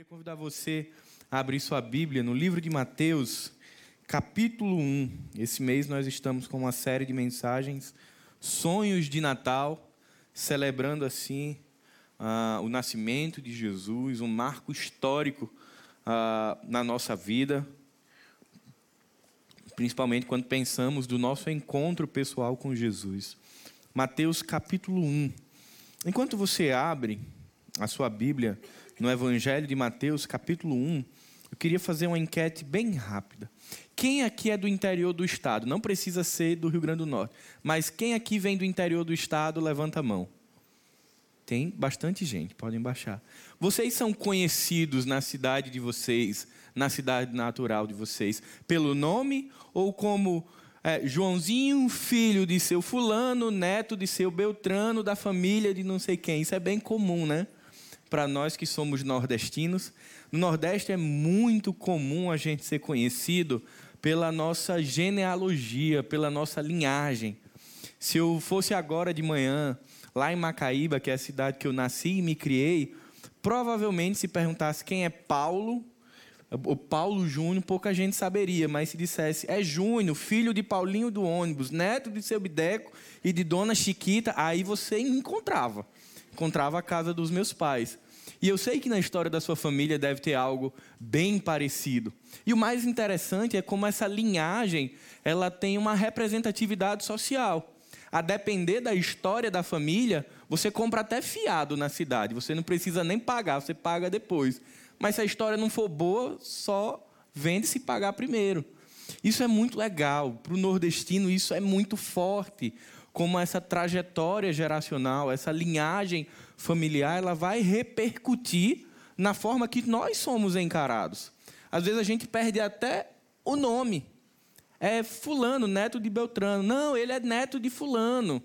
Queria convidar você a abrir sua Bíblia no livro de Mateus, capítulo 1. Esse mês nós estamos com uma série de mensagens, Sonhos de Natal, celebrando assim uh, o nascimento de Jesus, um marco histórico uh, na nossa vida, principalmente quando pensamos do nosso encontro pessoal com Jesus. Mateus capítulo 1. Enquanto você abre a sua Bíblia, no Evangelho de Mateus, capítulo 1, eu queria fazer uma enquete bem rápida. Quem aqui é do interior do estado? Não precisa ser do Rio Grande do Norte, mas quem aqui vem do interior do estado, levanta a mão. Tem bastante gente, podem baixar. Vocês são conhecidos na cidade de vocês, na cidade natural de vocês, pelo nome ou como é, Joãozinho, filho de seu fulano, neto de seu Beltrano, da família de não sei quem? Isso é bem comum, né? Para nós que somos nordestinos. No Nordeste é muito comum a gente ser conhecido pela nossa genealogia, pela nossa linhagem. Se eu fosse agora de manhã, lá em Macaíba, que é a cidade que eu nasci e me criei, provavelmente se perguntasse quem é Paulo, o Paulo Júnior, pouca gente saberia, mas se dissesse é Júnior, filho de Paulinho do ônibus, neto de seu Bideco e de Dona Chiquita, aí você encontrava encontrava a casa dos meus pais. E eu sei que na história da sua família deve ter algo bem parecido. E o mais interessante é como essa linhagem, ela tem uma representatividade social. A depender da história da família, você compra até fiado na cidade. Você não precisa nem pagar, você paga depois. Mas se a história não for boa, só vende se pagar primeiro. Isso é muito legal. Para o nordestino, isso é muito forte como essa trajetória geracional, essa linhagem familiar, ela vai repercutir na forma que nós somos encarados. Às vezes a gente perde até o nome. É fulano, neto de Beltrano. Não, ele é neto de fulano.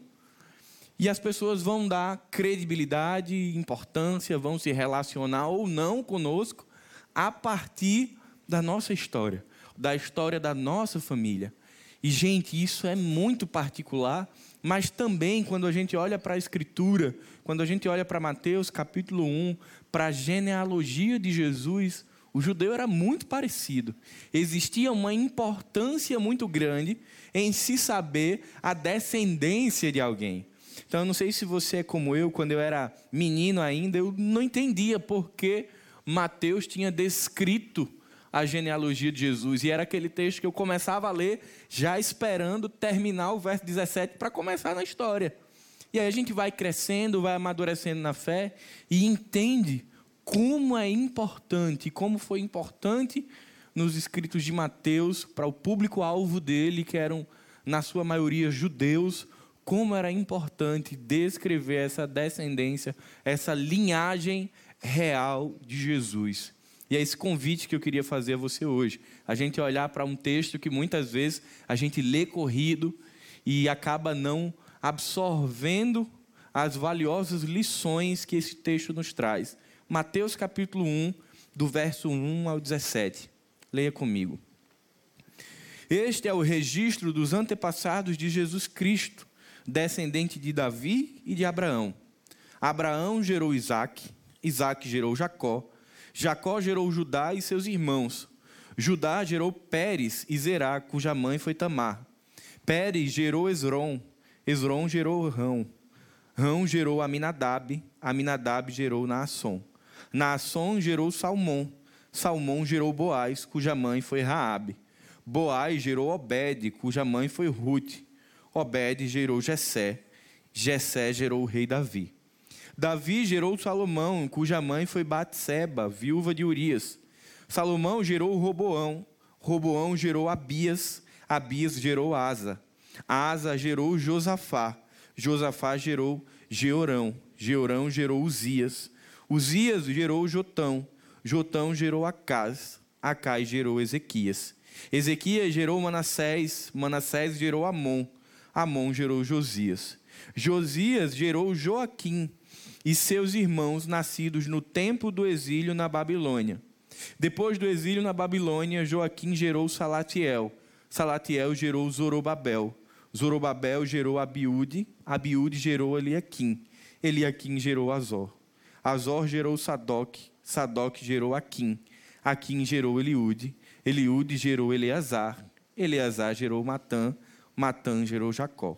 E as pessoas vão dar credibilidade, importância, vão se relacionar ou não conosco a partir da nossa história, da história da nossa família. E, gente, isso é muito particular mas também quando a gente olha para a Escritura, quando a gente olha para Mateus capítulo 1, para a genealogia de Jesus, o judeu era muito parecido. Existia uma importância muito grande em se saber a descendência de alguém. Então, eu não sei se você é como eu, quando eu era menino ainda, eu não entendia por que Mateus tinha descrito a genealogia de Jesus. E era aquele texto que eu começava a ler já esperando terminar o verso 17 para começar na história. E aí a gente vai crescendo, vai amadurecendo na fé e entende como é importante, como foi importante nos escritos de Mateus para o público-alvo dele, que eram, na sua maioria, judeus, como era importante descrever essa descendência, essa linhagem real de Jesus. E é esse convite que eu queria fazer a você hoje. A gente olhar para um texto que muitas vezes a gente lê corrido e acaba não absorvendo as valiosas lições que esse texto nos traz. Mateus capítulo 1, do verso 1 ao 17. Leia comigo. Este é o registro dos antepassados de Jesus Cristo, descendente de Davi e de Abraão. Abraão gerou Isaac, Isaac gerou Jacó, Jacó gerou Judá e seus irmãos. Judá gerou Pérez e Zerá, cuja mãe foi Tamar. Pérez gerou Esron. Esron gerou Rão. Rão gerou Aminadab. Aminadab gerou Naasson. Naasson gerou Salmão. Salmão gerou Boaz, cuja mãe foi Raabe. Boaz gerou Obed, cuja mãe foi Ruth. Obed gerou Jessé. Jessé gerou o rei Davi. Davi gerou Salomão, cuja mãe foi Batseba, viúva de Urias. Salomão gerou Roboão, Roboão gerou Abias, Abias gerou Asa. Asa gerou Josafá, Josafá gerou Georão, Georão gerou Uzias. Uzias gerou Jotão, Jotão gerou Acás, Acás gerou Ezequias. Ezequias gerou Manassés, Manassés gerou Amon, Amon gerou Josias. Josias gerou Joaquim, e seus irmãos nascidos no tempo do exílio na Babilônia. Depois do exílio na Babilônia, Joaquim gerou Salatiel. Salatiel gerou Zorobabel. Zorobabel gerou Abiúde. Abiúde gerou Eliaquim. Eliaquim gerou Azor. Azor gerou Sadoc. Sadoc gerou Aquim, Aquim gerou Eliude, Eliude gerou Eleazar, Eleazar gerou Matã, Matã gerou Jacó.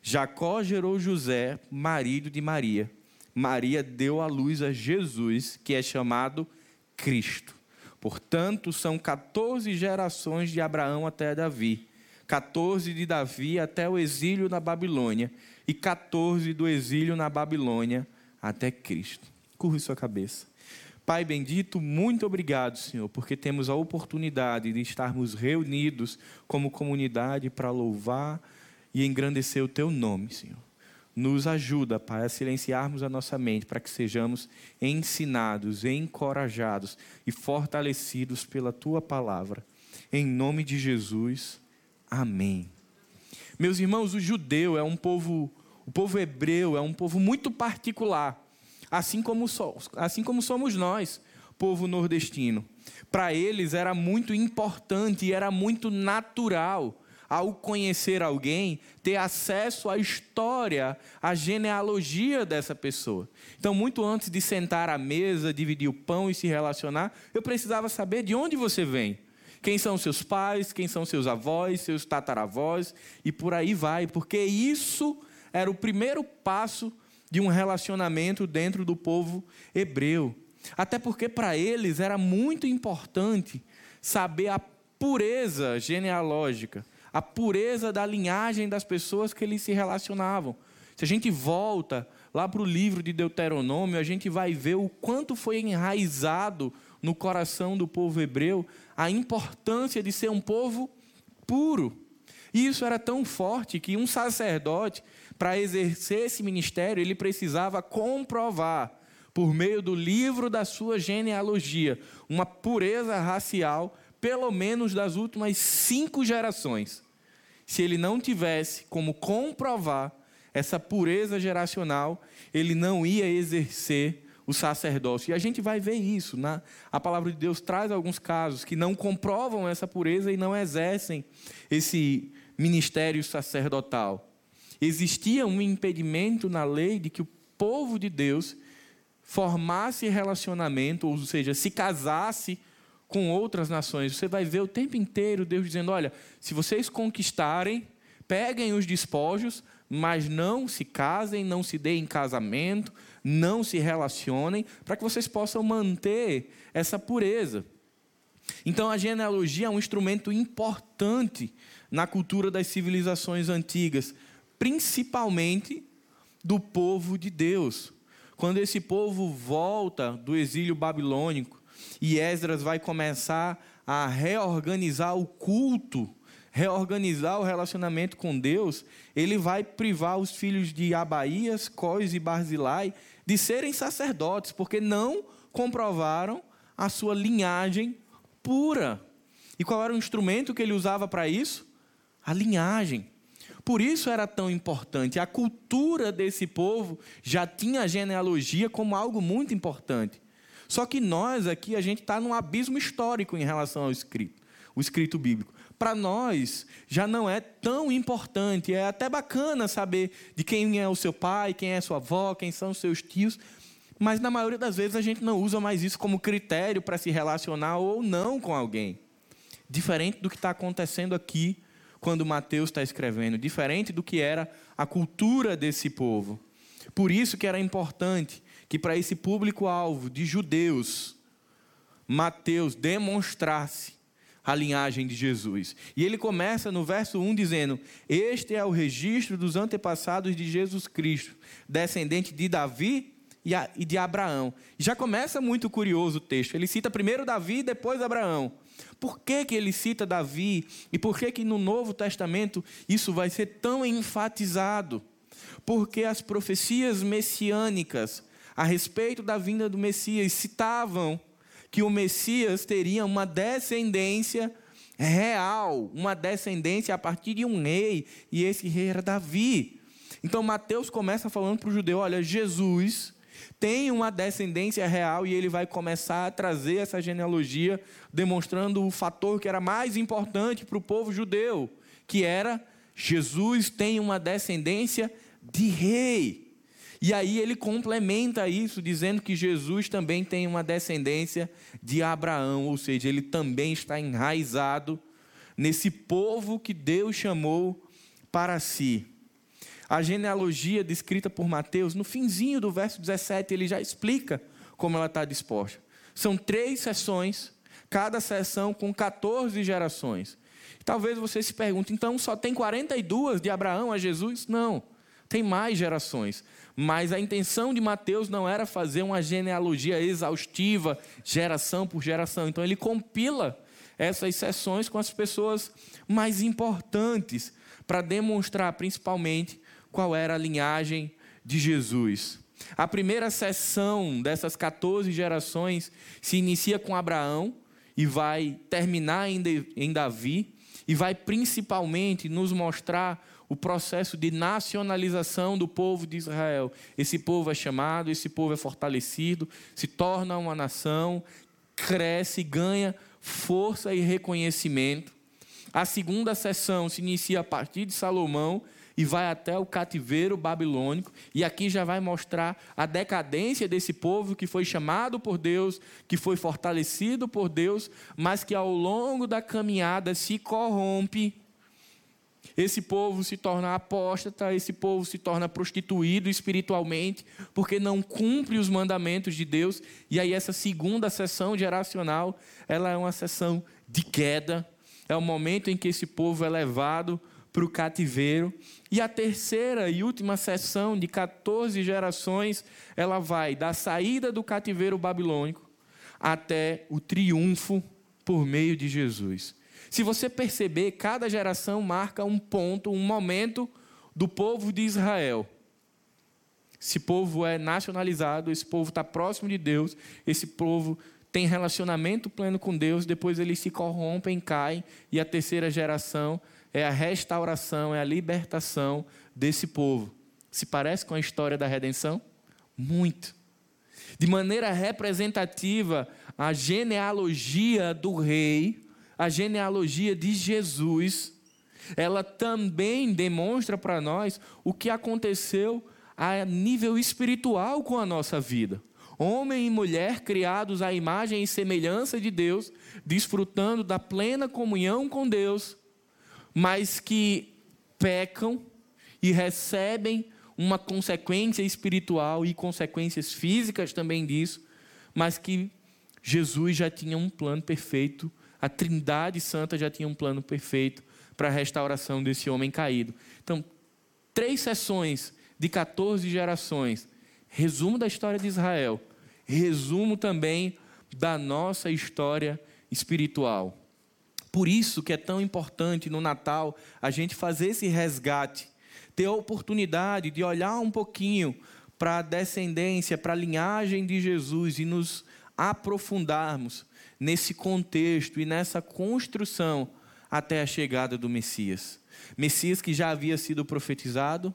Jacó gerou José, marido de Maria. Maria deu à luz a Jesus, que é chamado Cristo. Portanto, são 14 gerações de Abraão até Davi, 14 de Davi até o exílio na Babilônia e 14 do exílio na Babilônia até Cristo. Curve sua cabeça. Pai bendito, muito obrigado, Senhor, porque temos a oportunidade de estarmos reunidos como comunidade para louvar e engrandecer o Teu nome, Senhor. Nos ajuda, Pai, a silenciarmos a nossa mente para que sejamos ensinados, encorajados e fortalecidos pela Tua palavra. Em nome de Jesus, amém. Meus irmãos, o judeu é um povo, o povo hebreu é um povo muito particular, assim como, assim como somos nós, povo nordestino. Para eles era muito importante e era muito natural ao conhecer alguém, ter acesso à história, à genealogia dessa pessoa. Então, muito antes de sentar à mesa, dividir o pão e se relacionar, eu precisava saber de onde você vem. Quem são seus pais, quem são seus avós, seus tataravós e por aí vai, porque isso era o primeiro passo de um relacionamento dentro do povo hebreu. Até porque para eles era muito importante saber a pureza genealógica a pureza da linhagem das pessoas que eles se relacionavam. Se a gente volta lá para o livro de Deuteronômio, a gente vai ver o quanto foi enraizado no coração do povo hebreu a importância de ser um povo puro. E isso era tão forte que um sacerdote, para exercer esse ministério, ele precisava comprovar, por meio do livro da sua genealogia, uma pureza racial pelo menos das últimas cinco gerações. Se ele não tivesse como comprovar essa pureza geracional, ele não ia exercer o sacerdócio. E a gente vai ver isso. Na, né? a palavra de Deus traz alguns casos que não comprovam essa pureza e não exercem esse ministério sacerdotal. Existia um impedimento na lei de que o povo de Deus formasse relacionamento, ou seja, se casasse com outras nações. Você vai ver o tempo inteiro Deus dizendo: olha, se vocês conquistarem, peguem os despojos, mas não se casem, não se deem em casamento, não se relacionem, para que vocês possam manter essa pureza. Então a genealogia é um instrumento importante na cultura das civilizações antigas, principalmente do povo de Deus. Quando esse povo volta do exílio babilônico, e Esdras vai começar a reorganizar o culto, reorganizar o relacionamento com Deus, ele vai privar os filhos de Abaías, Cós e Barzilai de serem sacerdotes, porque não comprovaram a sua linhagem pura. E qual era o instrumento que ele usava para isso? A linhagem. Por isso era tão importante. A cultura desse povo já tinha a genealogia como algo muito importante. Só que nós aqui, a gente está num abismo histórico em relação ao escrito, o escrito bíblico. Para nós, já não é tão importante, é até bacana saber de quem é o seu pai, quem é sua avó, quem são os seus tios, mas na maioria das vezes a gente não usa mais isso como critério para se relacionar ou não com alguém. Diferente do que está acontecendo aqui quando Mateus está escrevendo, diferente do que era a cultura desse povo. Por isso que era importante que para esse público-alvo de judeus, Mateus demonstrasse a linhagem de Jesus. E ele começa no verso 1 dizendo: Este é o registro dos antepassados de Jesus Cristo, descendente de Davi e de Abraão. Já começa muito curioso o texto. Ele cita primeiro Davi e depois Abraão. Por que, que ele cita Davi? E por que, que no Novo Testamento isso vai ser tão enfatizado? Porque as profecias messiânicas a respeito da vinda do Messias citavam que o Messias teria uma descendência real, uma descendência a partir de um rei, e esse rei era Davi. Então Mateus começa falando para o judeu: olha, Jesus tem uma descendência real e ele vai começar a trazer essa genealogia, demonstrando o fator que era mais importante para o povo judeu, que era Jesus tem uma descendência de rei. E aí ele complementa isso dizendo que Jesus também tem uma descendência de Abraão, ou seja, ele também está enraizado nesse povo que Deus chamou para si. A genealogia descrita por Mateus, no finzinho do verso 17, ele já explica como ela está disposta. São três sessões, cada sessão com 14 gerações. Talvez você se pergunte, então só tem 42 de Abraão a Jesus? Não, tem mais gerações. Mas a intenção de Mateus não era fazer uma genealogia exaustiva, geração por geração. Então ele compila essas sessões com as pessoas mais importantes, para demonstrar principalmente qual era a linhagem de Jesus. A primeira sessão dessas 14 gerações se inicia com Abraão e vai terminar em Davi, e vai principalmente nos mostrar o processo de nacionalização do povo de Israel. Esse povo é chamado, esse povo é fortalecido, se torna uma nação, cresce, ganha força e reconhecimento. A segunda sessão se inicia a partir de Salomão e vai até o cativeiro babilônico, e aqui já vai mostrar a decadência desse povo que foi chamado por Deus, que foi fortalecido por Deus, mas que ao longo da caminhada se corrompe. Esse povo se torna apóstata, esse povo se torna prostituído espiritualmente, porque não cumpre os mandamentos de Deus. E aí essa segunda sessão geracional, ela é uma sessão de queda. É o momento em que esse povo é levado para o cativeiro. E a terceira e última sessão de 14 gerações, ela vai da saída do cativeiro babilônico até o triunfo por meio de Jesus. Se você perceber, cada geração marca um ponto, um momento do povo de Israel. Esse povo é nacionalizado, esse povo está próximo de Deus, esse povo tem relacionamento pleno com Deus, depois eles se corrompem, caem, e a terceira geração é a restauração, é a libertação desse povo. Se parece com a história da redenção? Muito. De maneira representativa, a genealogia do rei, a genealogia de Jesus, ela também demonstra para nós o que aconteceu a nível espiritual com a nossa vida. Homem e mulher criados à imagem e semelhança de Deus, desfrutando da plena comunhão com Deus, mas que pecam e recebem uma consequência espiritual e consequências físicas também disso, mas que Jesus já tinha um plano perfeito, a Trindade Santa já tinha um plano perfeito para a restauração desse homem caído. Então, três sessões de 14 gerações, resumo da história de Israel, resumo também da nossa história espiritual. Por isso que é tão importante no Natal a gente fazer esse resgate, ter a oportunidade de olhar um pouquinho para a descendência, para a linhagem de Jesus e nos aprofundarmos nesse contexto e nessa construção até a chegada do Messias. Messias que já havia sido profetizado,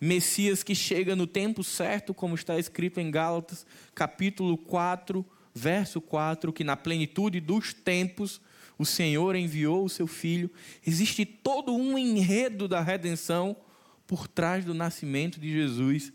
Messias que chega no tempo certo, como está escrito em Gálatas, capítulo 4, verso 4, que na plenitude dos tempos o Senhor enviou o seu filho. Existe todo um enredo da redenção por trás do nascimento de Jesus.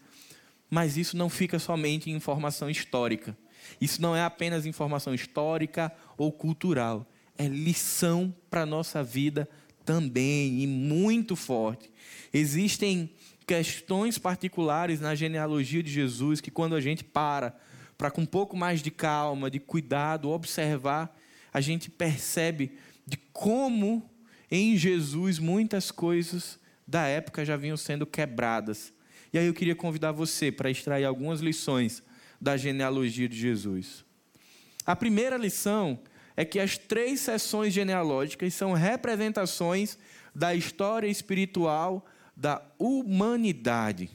Mas isso não fica somente em informação histórica. Isso não é apenas informação histórica ou cultural. É lição para a nossa vida também e muito forte. Existem questões particulares na genealogia de Jesus que, quando a gente para, para com um pouco mais de calma, de cuidado, observar, a gente percebe de como em Jesus muitas coisas da época já vinham sendo quebradas. E aí eu queria convidar você para extrair algumas lições da genealogia de Jesus. A primeira lição é que as três sessões genealógicas são representações da história espiritual da humanidade.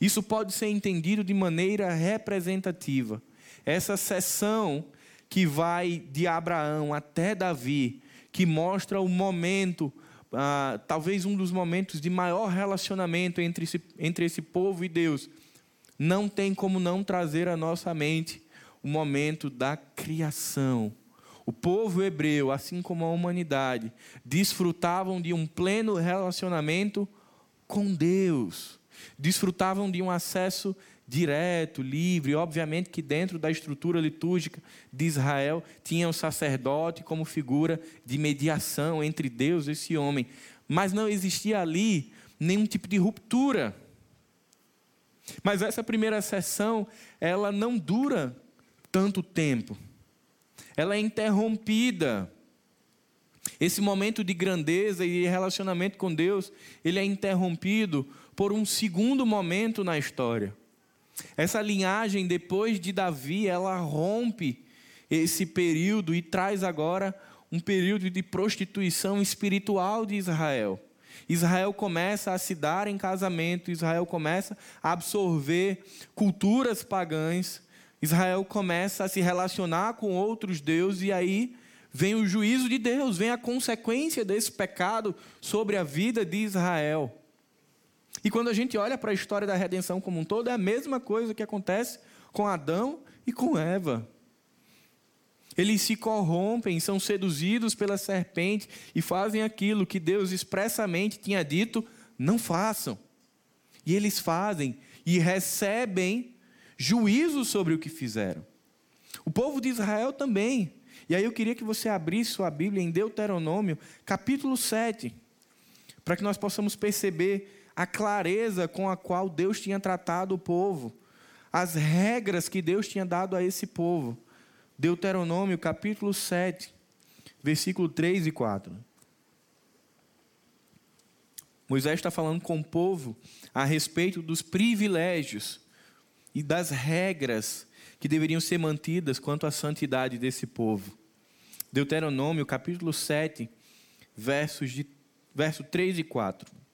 Isso pode ser entendido de maneira representativa. Essa sessão que vai de Abraão até Davi, que mostra o momento, ah, talvez um dos momentos de maior relacionamento entre esse, entre esse povo e Deus, não tem como não trazer à nossa mente o momento da criação. O povo hebreu, assim como a humanidade, desfrutavam de um pleno relacionamento com Deus. desfrutavam de um acesso direto, livre. Obviamente que dentro da estrutura litúrgica de Israel tinha o sacerdote como figura de mediação entre Deus e esse homem. Mas não existia ali nenhum tipo de ruptura. Mas essa primeira sessão, ela não dura tanto tempo. Ela é interrompida. Esse momento de grandeza e relacionamento com Deus, ele é interrompido por um segundo momento na história. Essa linhagem depois de Davi, ela rompe esse período e traz agora um período de prostituição espiritual de Israel. Israel começa a se dar em casamento, Israel começa a absorver culturas pagãs, Israel começa a se relacionar com outros deuses e aí vem o juízo de Deus, vem a consequência desse pecado sobre a vida de Israel. E quando a gente olha para a história da redenção como um todo, é a mesma coisa que acontece com Adão e com Eva. Eles se corrompem, são seduzidos pela serpente e fazem aquilo que Deus expressamente tinha dito: não façam. E eles fazem e recebem juízo sobre o que fizeram. O povo de Israel também. E aí eu queria que você abrisse sua Bíblia em Deuteronômio, capítulo 7, para que nós possamos perceber a clareza com a qual Deus tinha tratado o povo, as regras que Deus tinha dado a esse povo. Deuteronômio, capítulo 7, versículo 3 e 4. Moisés está falando com o povo a respeito dos privilégios e das regras que deveriam ser mantidas quanto à santidade desse povo. Deuteronômio, capítulo 7, versos de, verso 3 e 4.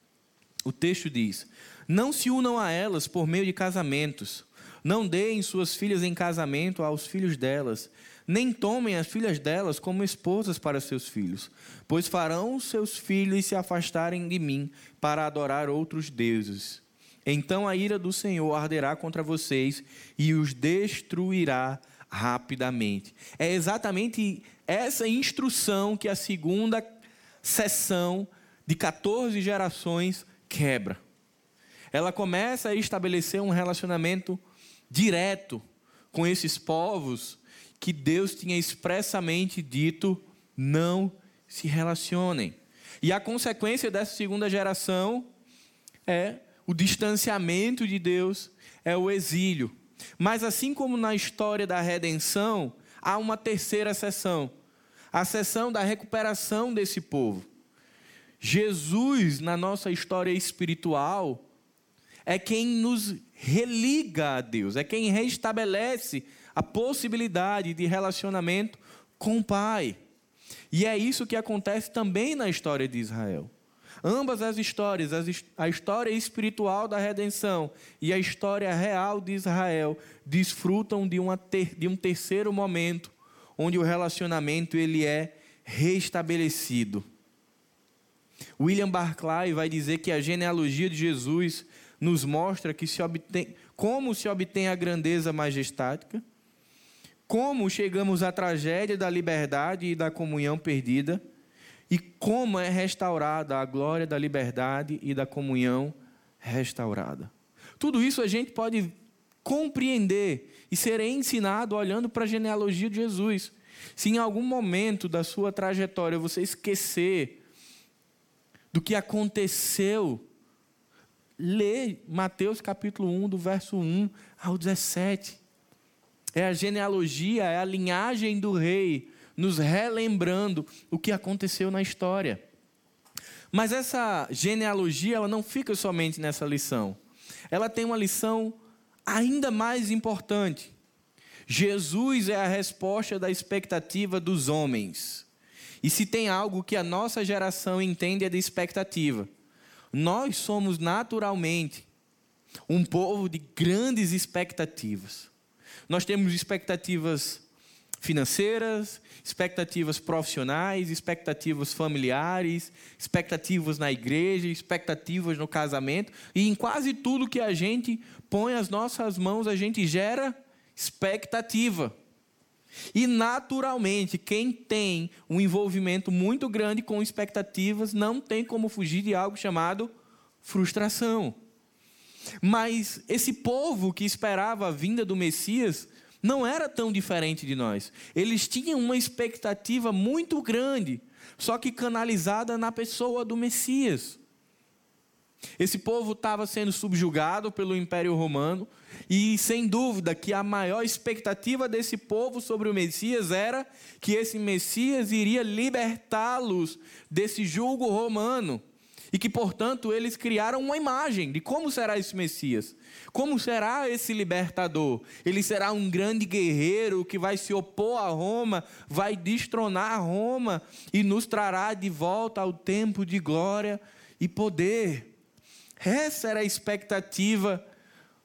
O texto diz: Não se unam a elas por meio de casamentos, não deem suas filhas em casamento aos filhos delas, nem tomem as filhas delas como esposas para seus filhos, pois farão seus filhos se afastarem de mim para adorar outros deuses. Então a ira do Senhor arderá contra vocês e os destruirá rapidamente. É exatamente essa instrução que a segunda sessão de 14 gerações quebra. Ela começa a estabelecer um relacionamento direto com esses povos que Deus tinha expressamente dito não se relacionem. E a consequência dessa segunda geração é o distanciamento de Deus, é o exílio. Mas assim como na história da redenção, há uma terceira sessão, a sessão da recuperação desse povo. Jesus, na nossa história espiritual, é quem nos religa a Deus, é quem restabelece a possibilidade de relacionamento com o Pai. E é isso que acontece também na história de Israel. Ambas as histórias, a história espiritual da redenção e a história real de Israel, desfrutam de, ter, de um terceiro momento, onde o relacionamento ele é restabelecido. William Barclay vai dizer que a genealogia de Jesus nos mostra que se obtém, como se obtém a grandeza majestática, como chegamos à tragédia da liberdade e da comunhão perdida, e como é restaurada a glória da liberdade e da comunhão restaurada. Tudo isso a gente pode compreender e ser ensinado olhando para a genealogia de Jesus. Se em algum momento da sua trajetória você esquecer do que aconteceu Lê Mateus capítulo 1, do verso 1 ao 17. É a genealogia, é a linhagem do rei, nos relembrando o que aconteceu na história. Mas essa genealogia, ela não fica somente nessa lição. Ela tem uma lição ainda mais importante. Jesus é a resposta da expectativa dos homens. E se tem algo que a nossa geração entende é de expectativa. Nós somos naturalmente um povo de grandes expectativas. Nós temos expectativas financeiras, expectativas profissionais, expectativas familiares, expectativas na igreja, expectativas no casamento, e em quase tudo que a gente põe as nossas mãos, a gente gera expectativa. E naturalmente, quem tem um envolvimento muito grande com expectativas não tem como fugir de algo chamado frustração. Mas esse povo que esperava a vinda do Messias não era tão diferente de nós. Eles tinham uma expectativa muito grande, só que canalizada na pessoa do Messias. Esse povo estava sendo subjugado pelo Império Romano, e sem dúvida que a maior expectativa desse povo sobre o Messias era que esse Messias iria libertá-los desse julgo romano. E que, portanto, eles criaram uma imagem de como será esse Messias. Como será esse libertador? Ele será um grande guerreiro que vai se opor a Roma, vai destronar Roma e nos trará de volta ao tempo de glória e poder. Essa era a expectativa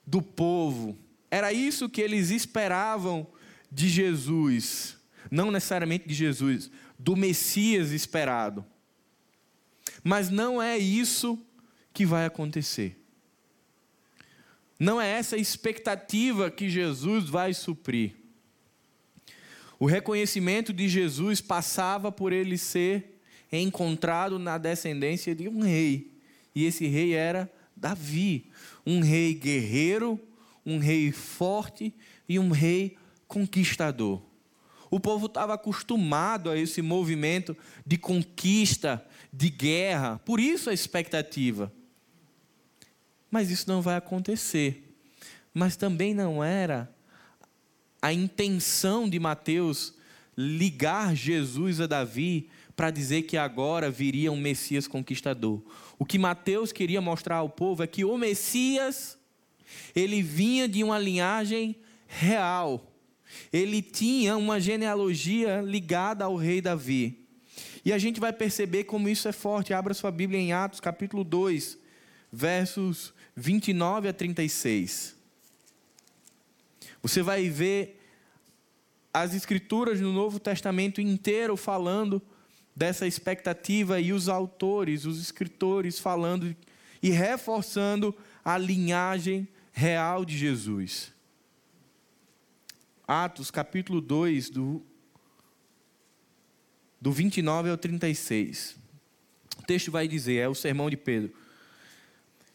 do povo. Era isso que eles esperavam de Jesus. Não necessariamente de Jesus, do Messias esperado. Mas não é isso que vai acontecer. Não é essa expectativa que Jesus vai suprir. O reconhecimento de Jesus passava por ele ser encontrado na descendência de um rei. E esse rei era Davi, um rei guerreiro, um rei forte e um rei conquistador. O povo estava acostumado a esse movimento de conquista, de guerra, por isso a expectativa. Mas isso não vai acontecer. Mas também não era a intenção de Mateus ligar Jesus a Davi para dizer que agora viria um Messias conquistador. O que Mateus queria mostrar ao povo é que o Messias ele vinha de uma linhagem real. Ele tinha uma genealogia ligada ao rei Davi. E a gente vai perceber como isso é forte. Abra sua Bíblia em Atos, capítulo 2, versos 29 a 36. Você vai ver as escrituras no Novo Testamento inteiro falando dessa expectativa e os autores, os escritores falando e reforçando a linhagem real de Jesus. Atos capítulo 2, do do 29 ao 36. O texto vai dizer, é o sermão de Pedro.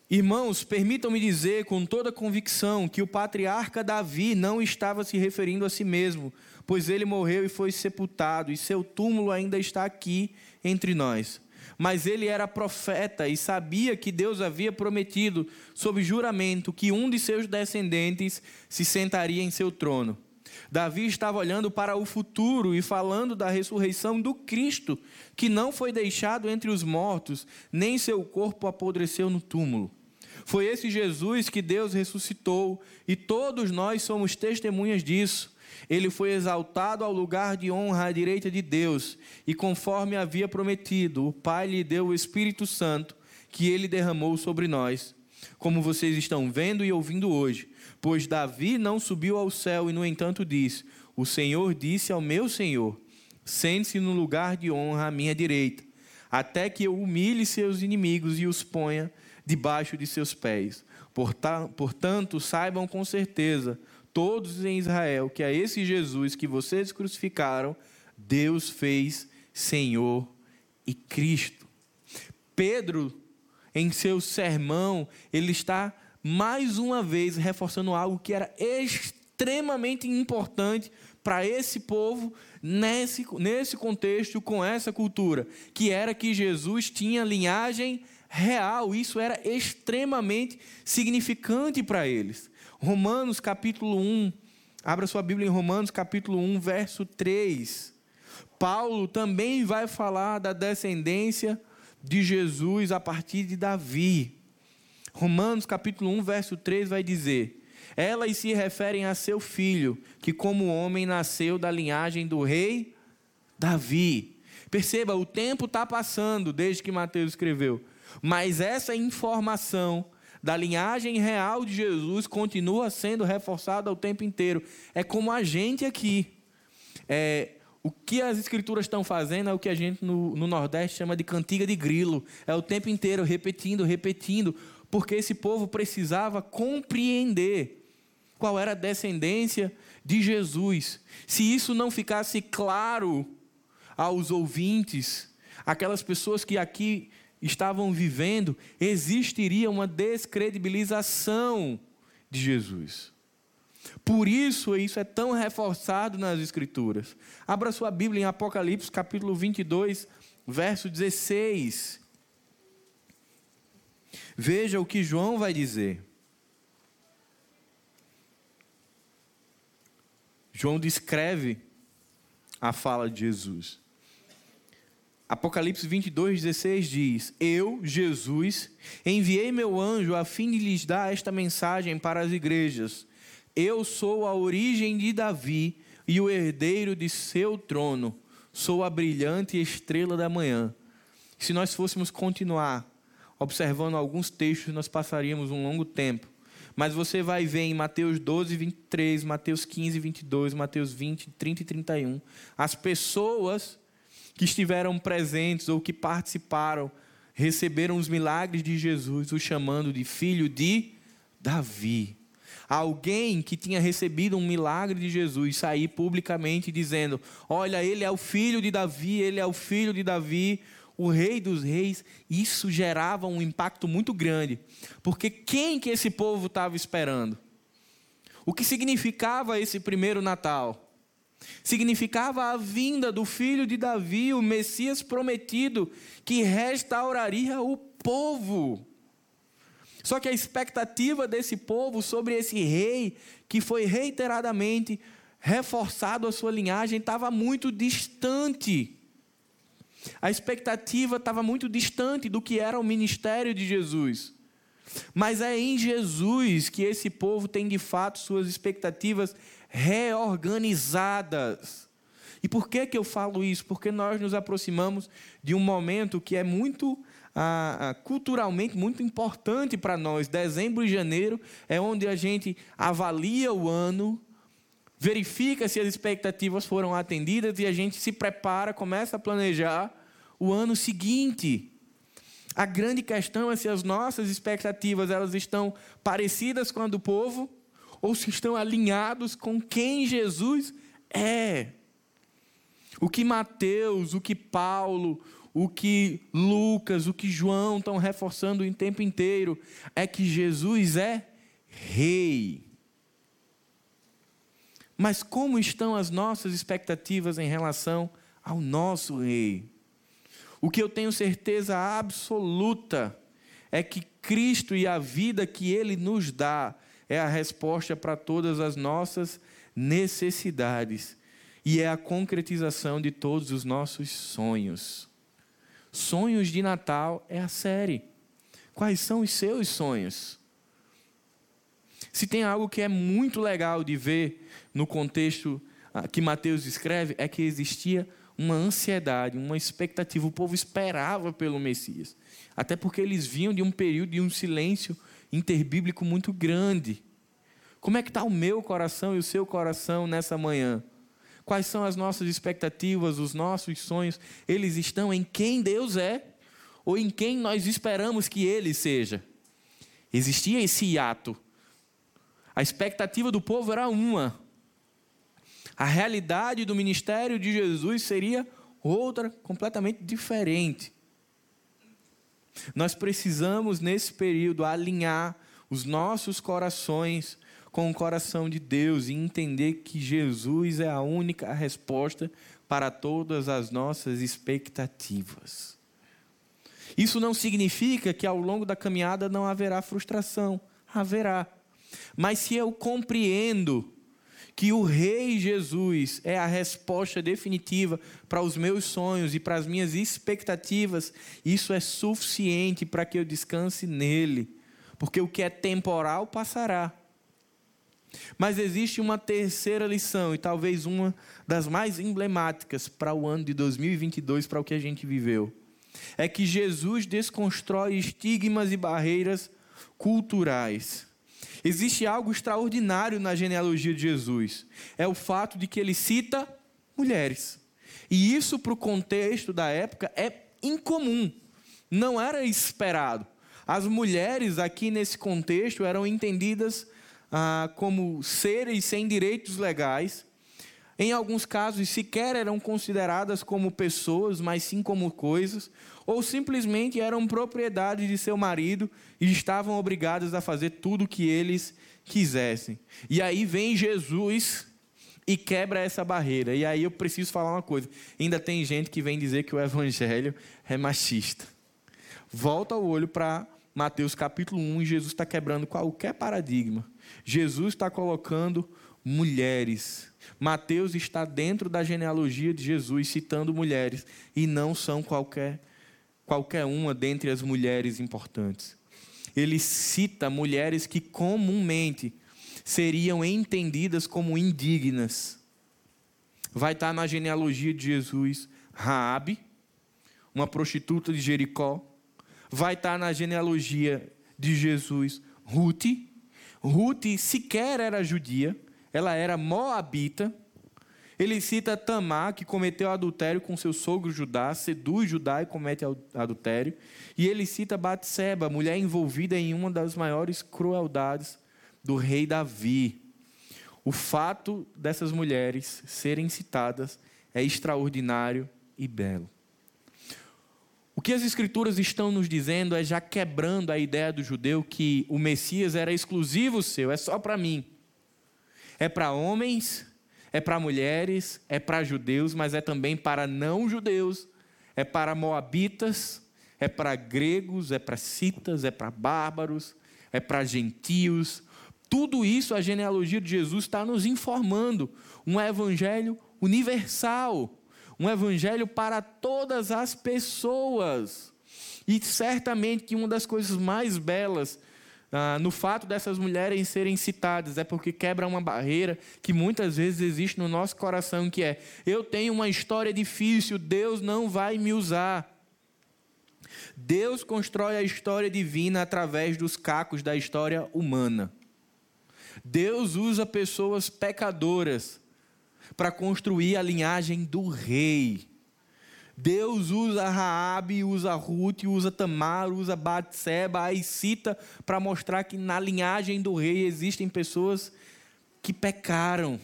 Irmãos, permitam-me dizer com toda convicção que o patriarca Davi não estava se referindo a si mesmo, pois ele morreu e foi sepultado, e seu túmulo ainda está aqui entre nós. Mas ele era profeta e sabia que Deus havia prometido, sob juramento, que um de seus descendentes se sentaria em seu trono. Davi estava olhando para o futuro e falando da ressurreição do Cristo, que não foi deixado entre os mortos, nem seu corpo apodreceu no túmulo. Foi esse Jesus que Deus ressuscitou, e todos nós somos testemunhas disso. Ele foi exaltado ao lugar de honra à direita de Deus, e conforme havia prometido, o Pai lhe deu o Espírito Santo, que ele derramou sobre nós, como vocês estão vendo e ouvindo hoje. Pois Davi não subiu ao céu e, no entanto, disse: O Senhor disse ao meu Senhor: Sente-se no lugar de honra à minha direita, até que eu humilhe seus inimigos e os ponha debaixo de seus pés. Portanto, saibam com certeza, todos em Israel, que a esse Jesus que vocês crucificaram, Deus fez Senhor e Cristo. Pedro, em seu sermão, ele está mais uma vez reforçando algo que era extremamente importante para esse povo nesse, nesse contexto, com essa cultura, que era que Jesus tinha linhagem real, isso era extremamente significante para eles. Romanos capítulo 1, abra sua Bíblia em Romanos capítulo 1, verso 3. Paulo também vai falar da descendência de Jesus a partir de Davi. Romanos capítulo 1, verso 3 vai dizer: Elas se referem a seu filho, que como homem nasceu da linhagem do rei Davi. Perceba, o tempo está passando desde que Mateus escreveu, mas essa informação da linhagem real de Jesus continua sendo reforçada o tempo inteiro. É como a gente aqui. É, o que as escrituras estão fazendo é o que a gente no, no Nordeste chama de cantiga de grilo. É o tempo inteiro repetindo, repetindo, porque esse povo precisava compreender qual era a descendência de Jesus. Se isso não ficasse claro aos ouvintes, aquelas pessoas que aqui estavam vivendo, existiria uma descredibilização de Jesus. Por isso, isso é tão reforçado nas Escrituras. Abra sua Bíblia em Apocalipse, capítulo 22, verso 16. Veja o que João vai dizer. João descreve a fala de Jesus. Apocalipse 22, 16 diz: Eu, Jesus, enviei meu anjo a fim de lhes dar esta mensagem para as igrejas. Eu sou a origem de Davi e o herdeiro de seu trono. Sou a brilhante estrela da manhã. Se nós fôssemos continuar observando alguns textos, nós passaríamos um longo tempo. Mas você vai ver em Mateus 12, 23, Mateus 15, 22, Mateus 20, 30 e 31, as pessoas que estiveram presentes ou que participaram, receberam os milagres de Jesus, o chamando de filho de Davi. Alguém que tinha recebido um milagre de Jesus sair publicamente dizendo: Olha, ele é o filho de Davi, ele é o filho de Davi, o rei dos reis, isso gerava um impacto muito grande, porque quem que esse povo estava esperando? O que significava esse primeiro Natal? Significava a vinda do filho de Davi, o Messias prometido, que restauraria o povo. Só que a expectativa desse povo sobre esse rei, que foi reiteradamente reforçado a sua linhagem, estava muito distante. A expectativa estava muito distante do que era o ministério de Jesus. Mas é em Jesus que esse povo tem de fato suas expectativas reorganizadas. E por que, que eu falo isso? Porque nós nos aproximamos de um momento que é muito ah, ah culturalmente muito importante para nós. Dezembro e janeiro é onde a gente avalia o ano, verifica se as expectativas foram atendidas e a gente se prepara, começa a planejar o ano seguinte. A grande questão é se as nossas expectativas elas estão parecidas com a do povo ou se estão alinhados com quem Jesus é. O que Mateus, o que Paulo, o que Lucas, o que João estão reforçando o tempo inteiro é que Jesus é rei. Mas como estão as nossas expectativas em relação ao nosso rei? O que eu tenho certeza absoluta é que Cristo e a vida que ele nos dá é a resposta para todas as nossas necessidades e é a concretização de todos os nossos sonhos. Sonhos de Natal é a série. Quais são os seus sonhos? Se tem algo que é muito legal de ver no contexto ah, que Mateus escreve, é que existia uma ansiedade, uma expectativa. O povo esperava pelo Messias. Até porque eles vinham de um período de um silêncio interbíblico muito grande. Como é que está o meu coração e o seu coração nessa manhã? Quais são as nossas expectativas, os nossos sonhos? Eles estão em quem Deus é ou em quem nós esperamos que Ele seja? Existia esse hiato a expectativa do povo era uma. A realidade do ministério de Jesus seria outra, completamente diferente. Nós precisamos, nesse período, alinhar os nossos corações com o coração de Deus e entender que Jesus é a única resposta para todas as nossas expectativas. Isso não significa que ao longo da caminhada não haverá frustração. Haverá. Mas se eu compreendo que o Rei Jesus é a resposta definitiva para os meus sonhos e para as minhas expectativas, isso é suficiente para que eu descanse nele, porque o que é temporal passará. Mas existe uma terceira lição, e talvez uma das mais emblemáticas para o ano de 2022, para o que a gente viveu. É que Jesus desconstrói estigmas e barreiras culturais. Existe algo extraordinário na genealogia de Jesus. É o fato de que ele cita mulheres. E isso, para o contexto da época, é incomum. Não era esperado. As mulheres, aqui nesse contexto, eram entendidas ah, como seres sem direitos legais, Em alguns casos, sequer eram consideradas como pessoas, mas sim como coisas, ou simplesmente eram propriedade de seu marido e estavam obrigadas a fazer tudo o que eles quisessem. E aí vem Jesus e quebra essa barreira. E aí eu preciso falar uma coisa: ainda tem gente que vem dizer que o evangelho é machista. Volta o olho para Mateus capítulo 1 e Jesus está quebrando qualquer paradigma. Jesus está colocando mulheres. Mateus está dentro da genealogia de Jesus, citando mulheres, e não são qualquer, qualquer uma dentre as mulheres importantes. Ele cita mulheres que comumente seriam entendidas como indignas. Vai estar na genealogia de Jesus Raabe, uma prostituta de Jericó. Vai estar na genealogia de Jesus Ruth. Ruth sequer era judia, ela era moabita. Ele cita Tamar, que cometeu adultério com seu sogro Judá, seduz Judá e comete adultério. E ele cita Batseba, mulher envolvida em uma das maiores crueldades do rei Davi. O fato dessas mulheres serem citadas é extraordinário e belo. O que as Escrituras estão nos dizendo é já quebrando a ideia do judeu que o Messias era exclusivo seu, é só para mim. É para homens, é para mulheres, é para judeus, mas é também para não judeus, é para moabitas, é para gregos, é para citas, é para bárbaros, é para gentios, tudo isso a genealogia de Jesus está nos informando. Um evangelho universal, um evangelho para todas as pessoas. E certamente que uma das coisas mais belas ah, no fato dessas mulheres serem citadas é porque quebra uma barreira que muitas vezes existe no nosso coração, que é: eu tenho uma história difícil, Deus não vai me usar. Deus constrói a história divina através dos cacos da história humana. Deus usa pessoas pecadoras para construir a linhagem do rei. Deus usa Raabe, usa Ruth, usa Tamar, usa Batseba, aí cita para mostrar que na linhagem do rei existem pessoas que pecaram.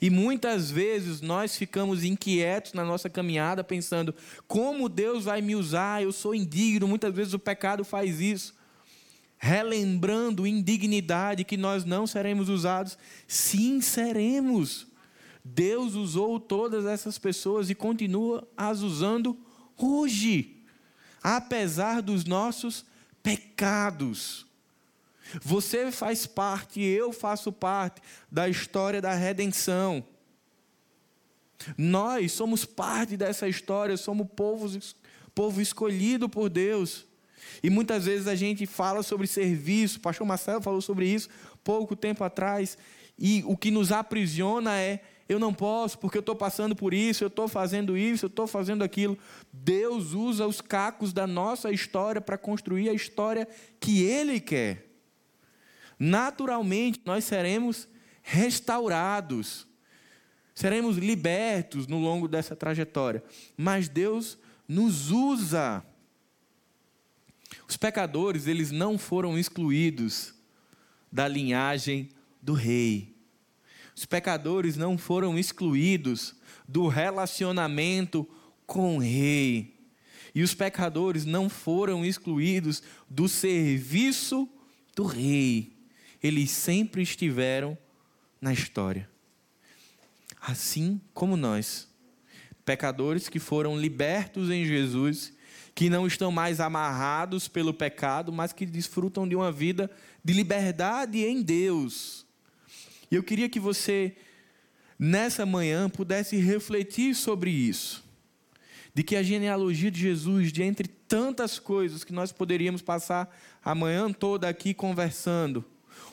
E muitas vezes nós ficamos inquietos na nossa caminhada, pensando: como Deus vai me usar? Eu sou indigno. Muitas vezes o pecado faz isso relembrando indignidade que nós não seremos usados. Sim, seremos. Deus usou todas essas pessoas e continua as usando hoje, apesar dos nossos pecados. Você faz parte, eu faço parte da história da redenção. Nós somos parte dessa história, somos povo, povo escolhido por Deus. E muitas vezes a gente fala sobre serviço, o pastor Marcelo falou sobre isso pouco tempo atrás, e o que nos aprisiona é eu não posso porque eu estou passando por isso, eu estou fazendo isso, eu estou fazendo aquilo. Deus usa os cacos da nossa história para construir a história que Ele quer. Naturalmente, nós seremos restaurados, seremos libertos no longo dessa trajetória, mas Deus nos usa os pecadores, eles não foram excluídos da linhagem do rei. Os pecadores não foram excluídos do relacionamento com o rei. E os pecadores não foram excluídos do serviço do rei. Eles sempre estiveram na história. Assim como nós, pecadores que foram libertos em Jesus que não estão mais amarrados pelo pecado, mas que desfrutam de uma vida de liberdade em Deus. E eu queria que você, nessa manhã, pudesse refletir sobre isso. De que a genealogia de Jesus, de entre tantas coisas que nós poderíamos passar a manhã toda aqui conversando,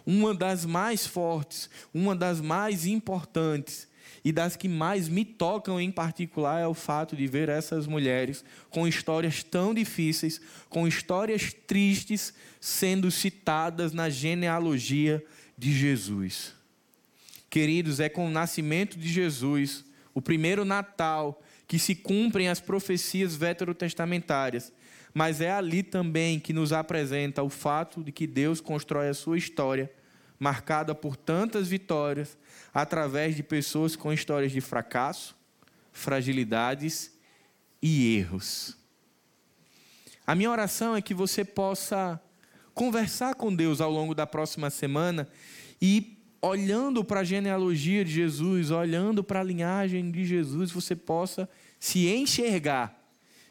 uma das mais fortes, uma das mais importantes, e das que mais me tocam em particular é o fato de ver essas mulheres com histórias tão difíceis, com histórias tristes, sendo citadas na genealogia de Jesus. Queridos, é com o nascimento de Jesus, o primeiro Natal, que se cumprem as profecias veterotestamentárias, mas é ali também que nos apresenta o fato de que Deus constrói a sua história marcada por tantas vitórias, através de pessoas com histórias de fracasso, fragilidades e erros. A minha oração é que você possa conversar com Deus ao longo da próxima semana e olhando para a genealogia de Jesus, olhando para a linhagem de Jesus, você possa se enxergar,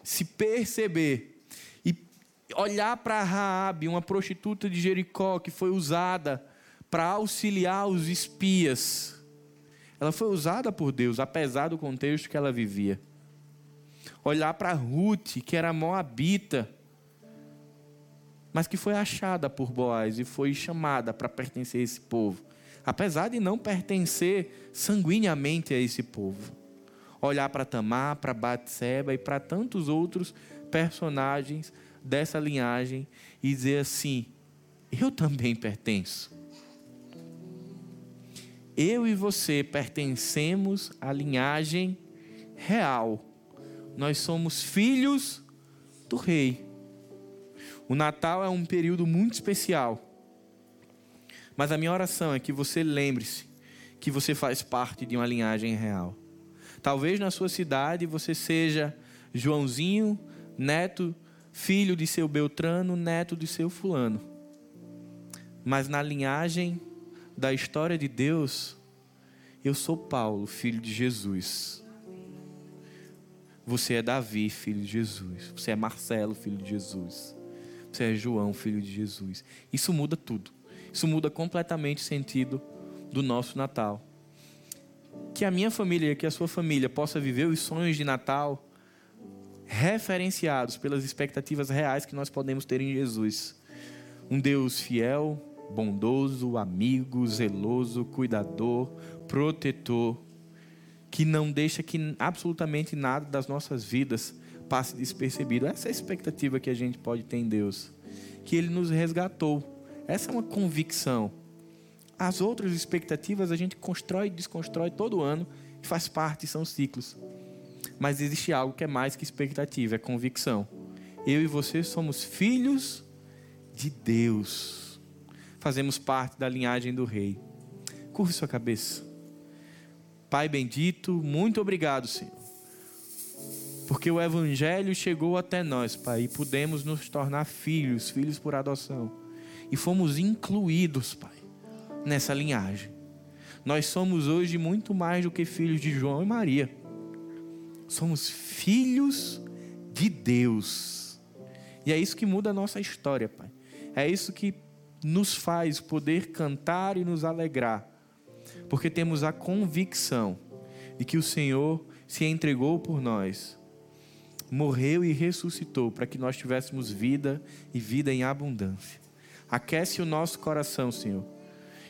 se perceber e olhar para Raabe, uma prostituta de Jericó que foi usada para auxiliar os espias. Ela foi usada por Deus, apesar do contexto que ela vivia. Olhar para Ruth, que era moabita, mas que foi achada por Boaz e foi chamada para pertencer a esse povo, apesar de não pertencer sanguineamente a esse povo. Olhar para Tamar, para Batseba e para tantos outros personagens dessa linhagem e dizer assim: eu também pertenço eu e você pertencemos à linhagem real. Nós somos filhos do Rei. O Natal é um período muito especial. Mas a minha oração é que você lembre-se que você faz parte de uma linhagem real. Talvez na sua cidade você seja Joãozinho, neto, filho de seu Beltrano, neto de seu Fulano. Mas na linhagem da história de Deus, eu sou Paulo, filho de Jesus. Você é Davi, filho de Jesus. Você é Marcelo, filho de Jesus. Você é João, filho de Jesus. Isso muda tudo. Isso muda completamente o sentido do nosso Natal. Que a minha família, que a sua família possa viver os sonhos de Natal referenciados pelas expectativas reais que nós podemos ter em Jesus. Um Deus fiel, bondoso, amigo, zeloso, cuidador, protetor, que não deixa que absolutamente nada das nossas vidas passe despercebido. Essa é a expectativa que a gente pode ter em Deus, que Ele nos resgatou. Essa é uma convicção. As outras expectativas a gente constrói e desconstrói todo ano, faz parte, são ciclos. Mas existe algo que é mais que expectativa, é convicção. Eu e você somos filhos de Deus fazemos parte da linhagem do rei. Curve sua cabeça. Pai bendito, muito obrigado, Senhor. Porque o Evangelho chegou até nós, Pai, e pudemos nos tornar filhos, filhos por adoção. E fomos incluídos, Pai, nessa linhagem. Nós somos hoje muito mais do que filhos de João e Maria. Somos filhos de Deus. E é isso que muda a nossa história, Pai. É isso que nos faz poder cantar e nos alegrar, porque temos a convicção de que o Senhor se entregou por nós, morreu e ressuscitou para que nós tivéssemos vida e vida em abundância. Aquece o nosso coração, Senhor,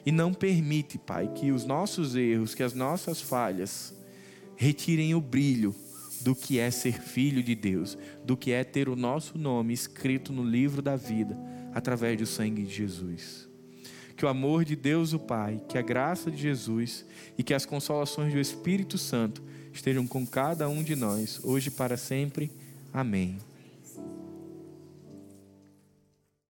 e não permite, Pai, que os nossos erros, que as nossas falhas retirem o brilho do que é ser filho de Deus, do que é ter o nosso nome escrito no livro da vida através do sangue de Jesus. Que o amor de Deus, o Pai, que a graça de Jesus e que as consolações do Espírito Santo estejam com cada um de nós, hoje e para sempre. Amém.